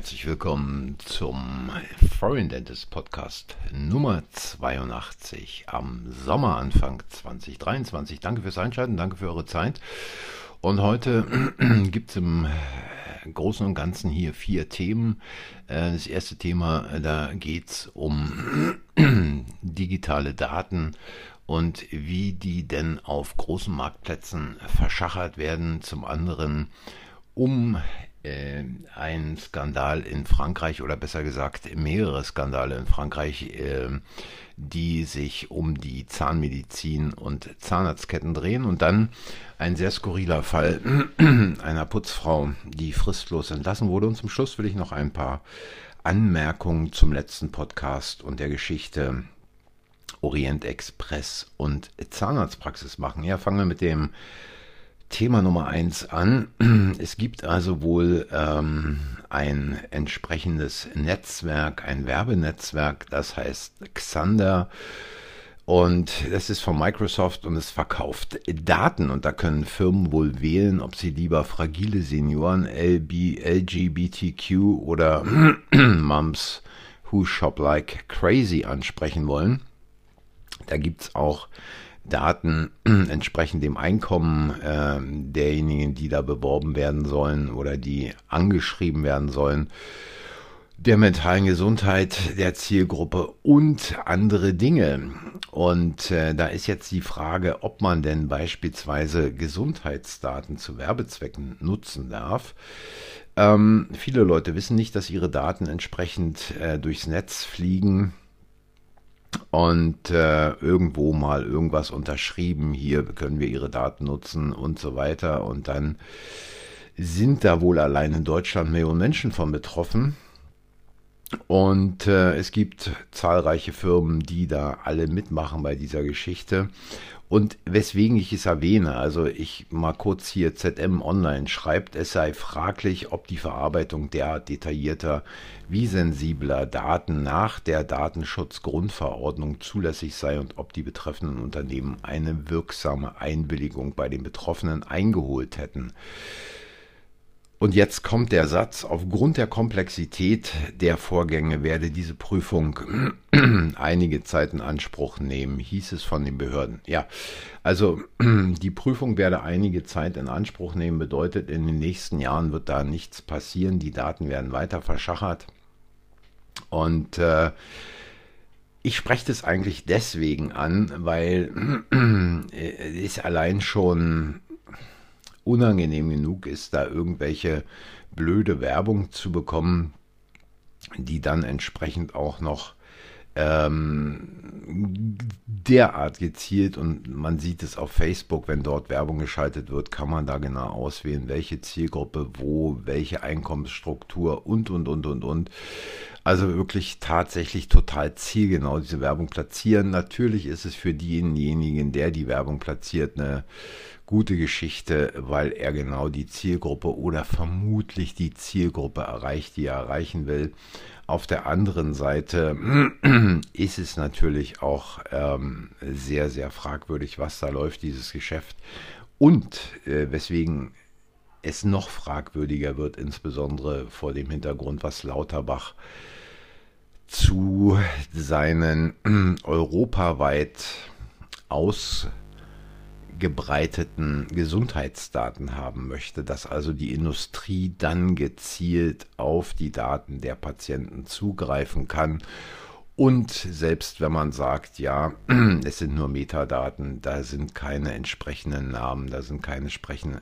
herzlich willkommen zum Foreign Dentist Podcast Nummer 82 am Sommeranfang 2023. Danke fürs Einschalten, danke für eure Zeit. Und heute gibt es im Großen und Ganzen hier vier Themen. Äh, das erste Thema, da geht es um digitale Daten und wie die denn auf großen Marktplätzen verschachert werden. Zum anderen um äh, ein Skandal in Frankreich oder besser gesagt mehrere Skandale in Frankreich, äh, die sich um die Zahnmedizin und Zahnarztketten drehen und dann ein sehr skurriler Fall einer Putzfrau, die fristlos entlassen wurde. Und zum Schluss will ich noch ein paar Anmerkungen zum letzten Podcast und der Geschichte Orient Express und Zahnarztpraxis machen. Ja, fangen wir mit dem Thema Nummer eins an. Es gibt also wohl ähm, ein entsprechendes Netzwerk, ein Werbenetzwerk, das heißt Xander. Und das ist von Microsoft und es verkauft Daten. Und da können Firmen wohl wählen, ob sie lieber fragile Senioren, LB, LGBTQ oder Mums who shop like crazy ansprechen wollen. Da gibt es auch Daten entsprechend dem Einkommen äh, derjenigen, die da beworben werden sollen oder die angeschrieben werden sollen, der mentalen Gesundheit der Zielgruppe und andere Dinge. Und äh, da ist jetzt die Frage, ob man denn beispielsweise Gesundheitsdaten zu Werbezwecken nutzen darf. Ähm, viele Leute wissen nicht, dass ihre Daten entsprechend äh, durchs Netz fliegen und äh, irgendwo mal irgendwas unterschrieben, hier können wir Ihre Daten nutzen und so weiter. Und dann sind da wohl allein in Deutschland Millionen Menschen von betroffen. Und äh, es gibt zahlreiche Firmen, die da alle mitmachen bei dieser Geschichte. Und weswegen ich es erwähne, also ich mal kurz hier ZM Online schreibt, es sei fraglich, ob die Verarbeitung derart detaillierter wie sensibler Daten nach der Datenschutzgrundverordnung zulässig sei und ob die betreffenden Unternehmen eine wirksame Einwilligung bei den Betroffenen eingeholt hätten. Und jetzt kommt der Satz, aufgrund der Komplexität der Vorgänge werde diese Prüfung einige Zeit in Anspruch nehmen, hieß es von den Behörden. Ja, also die Prüfung werde einige Zeit in Anspruch nehmen, bedeutet, in den nächsten Jahren wird da nichts passieren, die Daten werden weiter verschachert. Und äh, ich spreche das eigentlich deswegen an, weil es allein schon unangenehm genug ist, da irgendwelche blöde Werbung zu bekommen, die dann entsprechend auch noch ähm, derart gezielt und man sieht es auf Facebook, wenn dort Werbung geschaltet wird, kann man da genau auswählen, welche Zielgruppe, wo, welche Einkommensstruktur und, und, und, und, und. Also wirklich tatsächlich total zielgenau diese Werbung platzieren. Natürlich ist es für denjenigen, der die Werbung platziert, eine gute Geschichte, weil er genau die Zielgruppe oder vermutlich die Zielgruppe erreicht, die er erreichen will. Auf der anderen Seite ist es natürlich auch ähm, sehr, sehr fragwürdig, was da läuft, dieses Geschäft. Und äh, weswegen es noch fragwürdiger wird, insbesondere vor dem Hintergrund, was Lauterbach zu seinen europaweit aus gebreiteten Gesundheitsdaten haben möchte, dass also die Industrie dann gezielt auf die Daten der Patienten zugreifen kann. Und selbst wenn man sagt, ja, es sind nur Metadaten, da sind keine entsprechenden Namen, da sind keine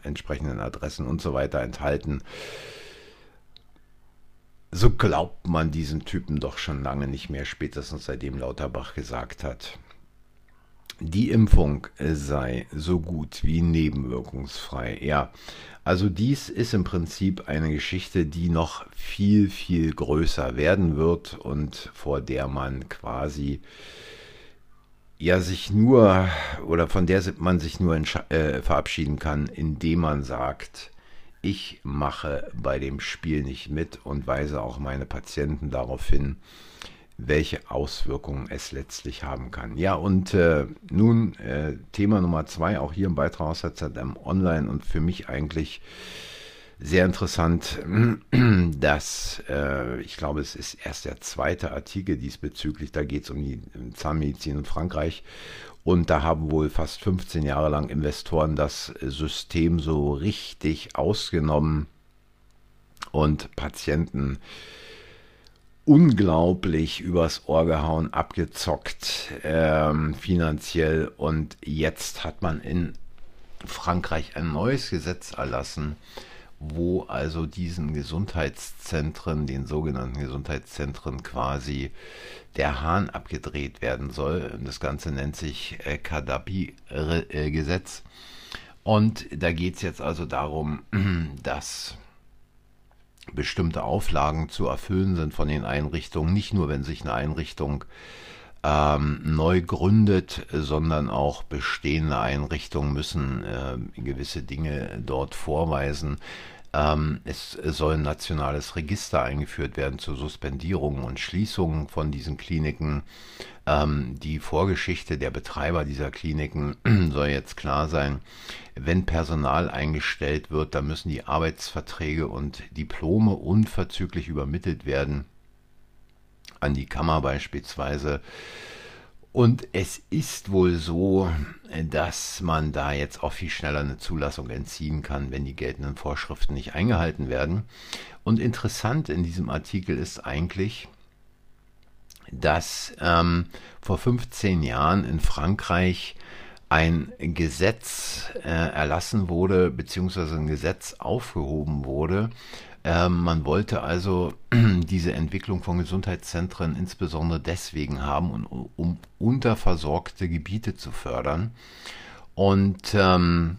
entsprechenden Adressen und so weiter enthalten, so glaubt man diesen Typen doch schon lange nicht mehr, spätestens seitdem Lauterbach gesagt hat, die Impfung sei so gut wie nebenwirkungsfrei. Ja, also dies ist im Prinzip eine Geschichte, die noch viel, viel größer werden wird und vor der man quasi ja sich nur oder von der man sich nur äh, verabschieden kann, indem man sagt, ich mache bei dem Spiel nicht mit und weise auch meine Patienten darauf hin, welche Auswirkungen es letztlich haben kann. Ja, und äh, nun äh, Thema Nummer zwei, auch hier im Beitrag aus der ZM Online und für mich eigentlich Sehr interessant, dass äh, ich glaube, es ist erst der zweite Artikel diesbezüglich. Da geht es um die Zahnmedizin in Frankreich. Und da haben wohl fast 15 Jahre lang Investoren das System so richtig ausgenommen und Patienten unglaublich übers Ohr gehauen, abgezockt ähm, finanziell. Und jetzt hat man in Frankreich ein neues Gesetz erlassen, wo also diesen Gesundheitszentren, den sogenannten Gesundheitszentren quasi der Hahn abgedreht werden soll. Das Ganze nennt sich äh, Kadabi-Gesetz. Und da geht es jetzt also darum, dass bestimmte Auflagen zu erfüllen sind von den Einrichtungen, nicht nur wenn sich eine Einrichtung ähm, neu gründet, sondern auch bestehende Einrichtungen müssen äh, gewisse Dinge dort vorweisen. Ähm, es soll ein nationales Register eingeführt werden zur Suspendierung und Schließung von diesen Kliniken. Ähm, die Vorgeschichte der Betreiber dieser Kliniken soll jetzt klar sein. Wenn Personal eingestellt wird, dann müssen die Arbeitsverträge und Diplome unverzüglich übermittelt werden an die Kammer beispielsweise. Und es ist wohl so, dass man da jetzt auch viel schneller eine Zulassung entziehen kann, wenn die geltenden Vorschriften nicht eingehalten werden. Und interessant in diesem Artikel ist eigentlich, dass ähm, vor 15 Jahren in Frankreich ein Gesetz äh, erlassen wurde, beziehungsweise ein Gesetz aufgehoben wurde, ähm, man wollte also diese Entwicklung von Gesundheitszentren insbesondere deswegen haben, um, um unterversorgte Gebiete zu fördern. Und ähm,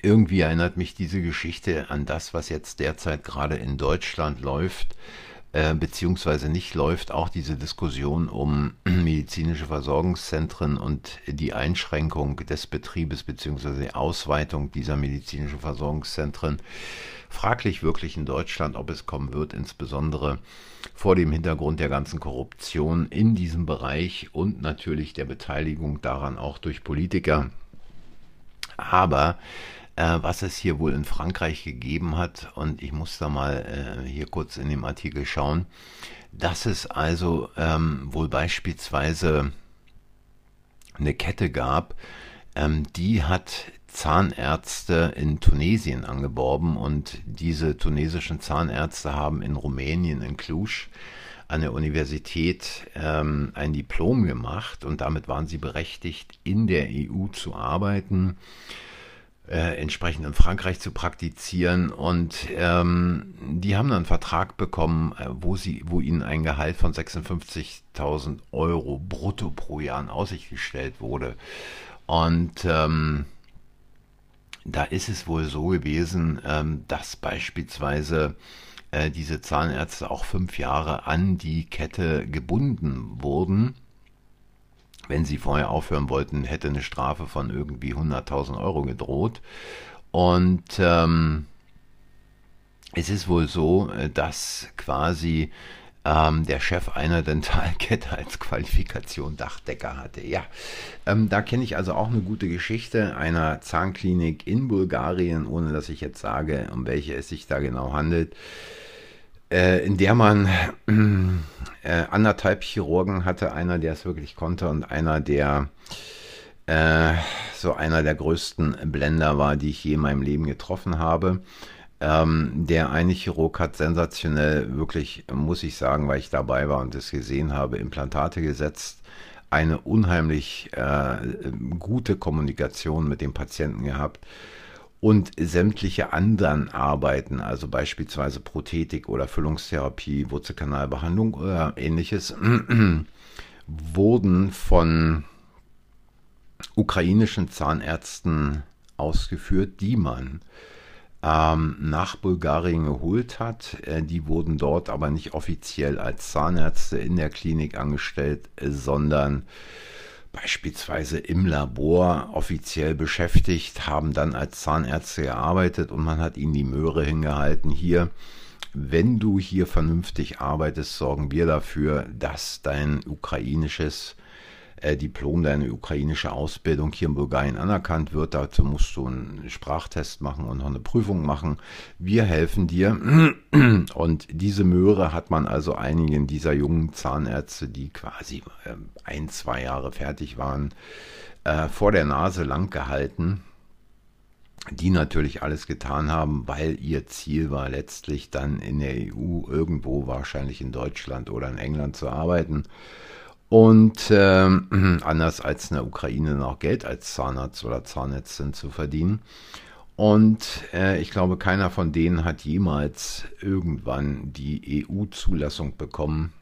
irgendwie erinnert mich diese Geschichte an das, was jetzt derzeit gerade in Deutschland läuft, äh, beziehungsweise nicht läuft, auch diese Diskussion um medizinische Versorgungszentren und die Einschränkung des Betriebes beziehungsweise die Ausweitung dieser medizinischen Versorgungszentren fraglich wirklich in Deutschland, ob es kommen wird, insbesondere vor dem Hintergrund der ganzen Korruption in diesem Bereich und natürlich der Beteiligung daran auch durch Politiker. Aber äh, was es hier wohl in Frankreich gegeben hat, und ich muss da mal äh, hier kurz in dem Artikel schauen, dass es also ähm, wohl beispielsweise eine Kette gab, ähm, die hat Zahnärzte in Tunesien angeworben. Und diese tunesischen Zahnärzte haben in Rumänien, in Cluj, an der Universität ähm, ein Diplom gemacht. Und damit waren sie berechtigt, in der EU zu arbeiten, äh, entsprechend in Frankreich zu praktizieren und ähm, die haben dann einen Vertrag bekommen, äh, wo sie, wo ihnen ein Gehalt von 56.000 Euro brutto pro Jahr in Aussicht gestellt wurde. Und ähm, da ist es wohl so gewesen, ähm, dass beispielsweise äh, diese Zahnärzte auch fünf Jahre an die Kette gebunden wurden. Wenn sie vorher aufhören wollten, hätte eine Strafe von irgendwie 100.000 Euro gedroht. Und ähm, es ist wohl so, äh, dass quasi ähm, der Chef einer Dentalkette als Qualifikation Dachdecker hatte. Ja, ähm, da kenne ich also auch eine gute Geschichte einer Zahnklinik in Bulgarien, ohne dass ich jetzt sage, um welche es sich da genau handelt, äh, in der man äh, anderthalb Chirurgen hatte, einer, der es wirklich konnte und einer, der äh, so einer der größten Blender war, die ich je in meinem Leben getroffen habe. Ähm, der eine Chirurg hat sensationell, wirklich, muss ich sagen, weil ich dabei war und es gesehen habe, Implantate gesetzt, eine unheimlich äh, gute Kommunikation mit dem Patienten gehabt und sämtliche anderen Arbeiten, also beispielsweise Prothetik oder Füllungstherapie, Wurzelkanalbehandlung oder ähnliches, wurden von ukrainischen Zahnärzten ausgeführt, die man ähm, nach Bulgarien geholt hat. Äh, die wurden dort aber nicht offiziell als Zahnärzte in der Klinik angestellt, äh, sondern beispielsweise im Labor offiziell beschäftigt, haben dann als Zahnärzte gearbeitet und man hat ihnen die Möhre hingehalten. Hier, wenn du hier vernünftig arbeitest, sorgen wir dafür, dass dein ukrainisches äh, Diplom deine ukrainische Ausbildung hier in Bulgarien anerkannt wird. Dazu musst du einen Sprachtest machen und noch eine Prüfung machen. Wir helfen dir. Und diese Möhre hat man also einigen dieser jungen Zahnärzte, die quasi äh, ein, zwei Jahre fertig waren, äh, vor der Nase lang gehalten die natürlich alles getan haben, weil ihr Ziel war letztlich dann in der EU irgendwo, wahrscheinlich in Deutschland oder in England zu arbeiten und äh, anders als in der Ukraine noch Geld als Zahnarzt oder Zahnärztin zu verdienen. Und äh, ich glaube, keiner von denen hat jemals irgendwann die EU-Zulassung bekommen,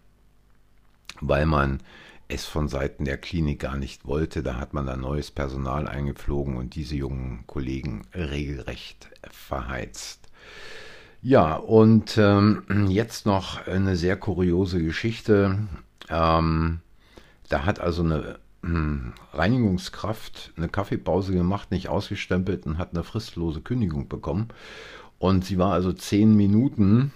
weil man es von Seiten der Klinik gar nicht wollte. Da hat man dann neues Personal eingeflogen und diese jungen Kollegen regelrecht verheizt. Ja, und ähm, jetzt noch eine sehr kuriose Geschichte. Ähm, da hat also eine hm, Reinigungskraft eine Kaffeepause gemacht, nicht ausgestempelt und hat eine fristlose Kündigung bekommen. Und sie war also zehn Minuten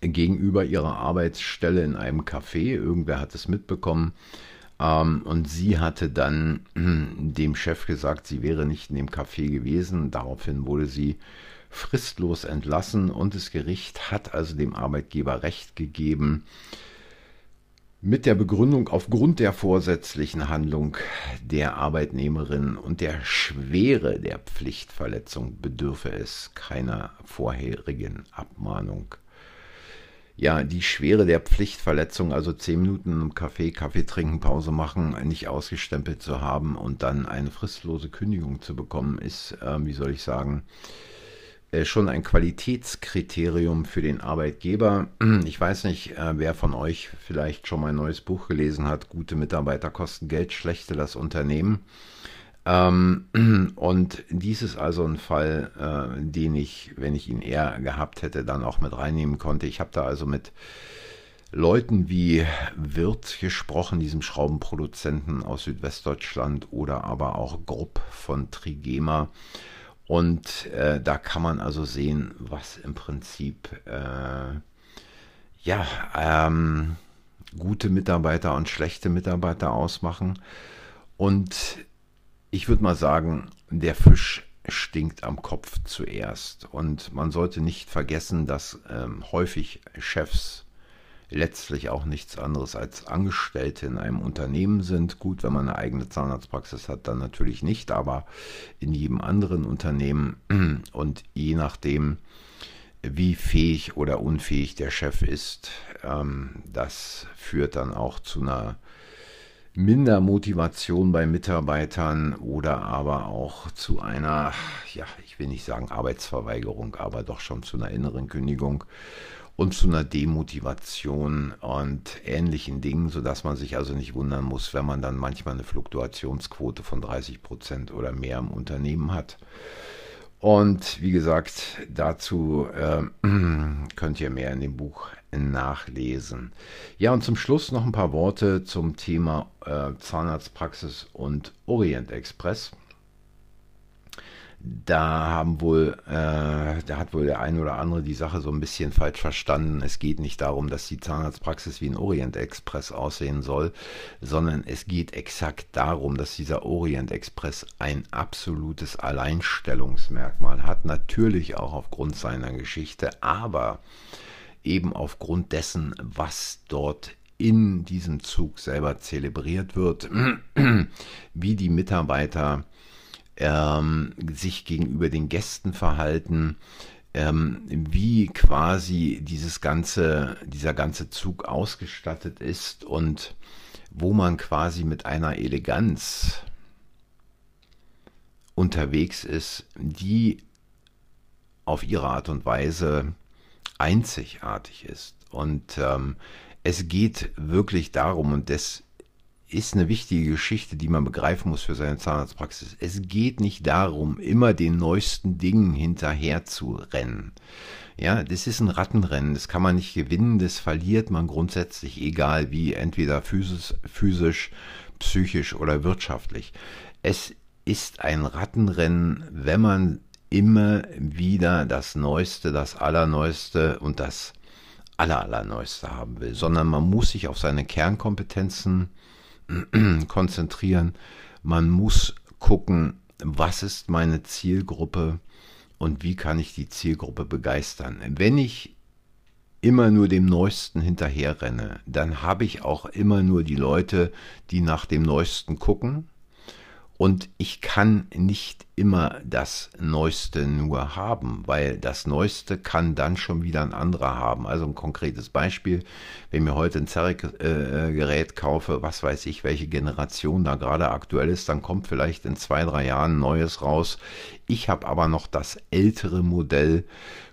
gegenüber ihrer Arbeitsstelle in einem Café. Irgendwer hat es mitbekommen. Ähm, und sie hatte dann hm, dem Chef gesagt, sie wäre nicht in dem Café gewesen. Daraufhin wurde sie fristlos entlassen und das Gericht hat also dem Arbeitgeber Recht gegeben, mit der Begründung aufgrund der vorsätzlichen Handlung der Arbeitnehmerin und der Schwere der Pflichtverletzung bedürfe es keiner vorherigen Abmahnung. Ja, die Schwere der Pflichtverletzung, also zehn Minuten im Café, Kaffee trinken, Pause machen, nicht ausgestempelt zu haben und dann eine fristlose Kündigung zu bekommen, ist, äh, wie soll ich sagen, schon ein Qualitätskriterium für den Arbeitgeber. Ich weiß nicht, äh, wer von euch vielleicht schon mein neues Buch gelesen hat. Gute Mitarbeiter kosten Geld, schlechte das Unternehmen. Ähm, und dies ist also ein Fall, äh, den ich, wenn ich ihn eher gehabt hätte, dann auch mit reinnehmen konnte. Ich habe da also mit Leuten wie Wirt gesprochen, diesem Schraubenproduzenten aus Südwestdeutschland oder aber auch Grupp von Trigema und äh, da kann man also sehen, was im Prinzip äh, ja ähm, gute Mitarbeiter und schlechte Mitarbeiter ausmachen. Und ich würde mal sagen, der Fisch stinkt am Kopf zuerst. Und man sollte nicht vergessen, dass ähm, häufig Chefs letztlich auch nichts anderes als Angestellte in einem Unternehmen sind. Gut, wenn man eine eigene Zahnarztpraxis hat, dann natürlich nicht, aber in jedem anderen Unternehmen und je nachdem, wie fähig oder unfähig der Chef ist, ähm, das führt dann auch zu einer Mindermotivation bei Mitarbeitern oder aber auch zu einer, ja, ich will nicht sagen Arbeitsverweigerung, aber doch schon zu einer inneren Kündigung und zu einer Demotivation und ähnlichen Dingen, sodass man sich also nicht wundern muss, wenn man dann manchmal eine Fluktuationsquote von 30 Prozent oder mehr im Unternehmen hat. Und wie gesagt, dazu äh, könnt ihr mehr in dem Buch nachlesen. Ja, und zum Schluss noch ein paar Worte zum Thema äh, Zahnarztpraxis und Orient Express da haben wohl, äh, da hat wohl der ein oder andere die Sache so ein bisschen falsch verstanden. Es geht nicht darum, dass die Zahnarztpraxis wie ein Orient Express aussehen soll, sondern es geht exakt darum, dass dieser Orient Express ein absolutes Alleinstellungsmerkmal hat. Natürlich auch aufgrund seiner Geschichte, aber eben aufgrund dessen, was dort in diesem Zug selber zelebriert wird, wie die Mitarbeiter ähm, sich gegenüber den Gästen verhalten, ähm, wie quasi dieses ganze, dieser ganze Zug ausgestattet ist und wo man quasi mit einer Eleganz unterwegs ist, die auf ihre Art und Weise einzigartig ist. Und ähm, es geht wirklich darum, und das ist eine wichtige Geschichte, die man begreifen muss für seine Zahnarztpraxis. Es geht nicht darum, immer den neuesten Dingen hinterher zu rennen. Ja, das ist ein Rattenrennen, das kann man nicht gewinnen, das verliert man grundsätzlich, egal wie, entweder physisch, physisch psychisch oder wirtschaftlich. Es ist ein Rattenrennen, wenn man immer wieder das Neueste, das Allerneueste und das Allerallerneueste haben will, sondern man muss sich auf seine Kernkompetenzen konzentrieren. Man muss gucken, was ist meine Zielgruppe und wie kann ich die Zielgruppe begeistern. Wenn ich immer nur dem Neuesten hinterherrenne, dann habe ich auch immer nur die Leute, die nach dem Neuesten gucken und ich kann nicht immer das Neueste nur haben, weil das Neueste kann dann schon wieder ein anderer haben. Also ein konkretes Beispiel, wenn mir heute ein Zerek-Gerät äh, kaufe, was weiß ich, welche Generation da gerade aktuell ist, dann kommt vielleicht in zwei, drei Jahren ein neues raus. Ich habe aber noch das ältere Modell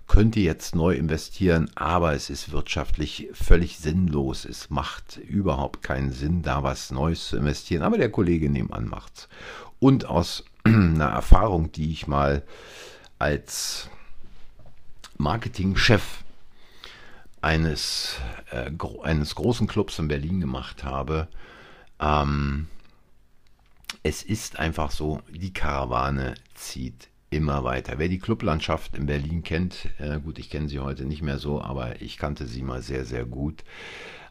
könnte jetzt neu investieren, aber es ist wirtschaftlich völlig sinnlos. Es macht überhaupt keinen Sinn, da was Neues zu investieren. Aber der Kollege nebenan macht's. Und aus einer Erfahrung, die ich mal als Marketingchef eines, äh, gro eines großen Clubs in Berlin gemacht habe, ähm, es ist einfach so, die Karawane zieht immer weiter. Wer die Clublandschaft in Berlin kennt, äh, gut, ich kenne sie heute nicht mehr so, aber ich kannte sie mal sehr, sehr gut.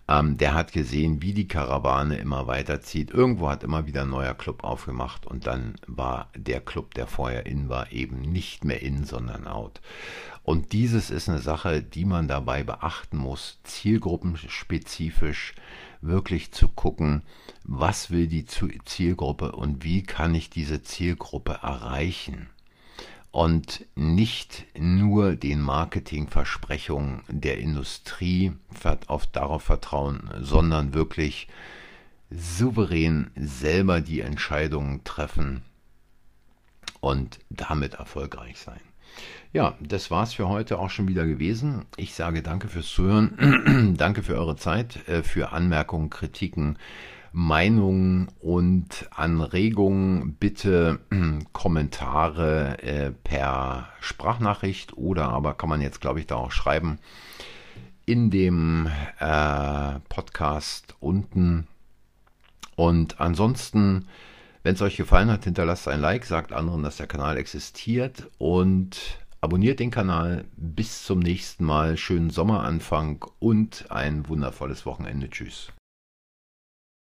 Ähm, der hat gesehen, wie die Karawane immer weiterzieht. Irgendwo hat immer wieder ein neuer Club aufgemacht und dann war der Club, der vorher in war, eben nicht mehr in, sondern out. Und dieses ist eine Sache, die man dabei beachten muss, zielgruppenspezifisch wirklich zu gucken, was will die Zielgruppe und wie kann ich diese Zielgruppe erreichen und nicht nur den Marketingversprechungen der Industrie auf, darauf vertrauen, sondern wirklich souverän selber die Entscheidungen treffen und damit erfolgreich sein. Ja, das war's für heute auch schon wieder gewesen. Ich sage danke fürs Zuhören, danke für eure Zeit, äh, für Anmerkungen, Kritiken, Meinungen und Anregungen bitte Kommentare äh, per Sprachnachricht oder aber kann man jetzt, glaube ich, da auch schreiben in dem äh, Podcast unten. Und ansonsten, wenn es euch gefallen hat, hinterlasst ein Like, sagt anderen, dass der Kanal existiert und abonniert den Kanal. Bis zum nächsten Mal. Schönen Sommeranfang und ein wundervolles Wochenende. Tschüss.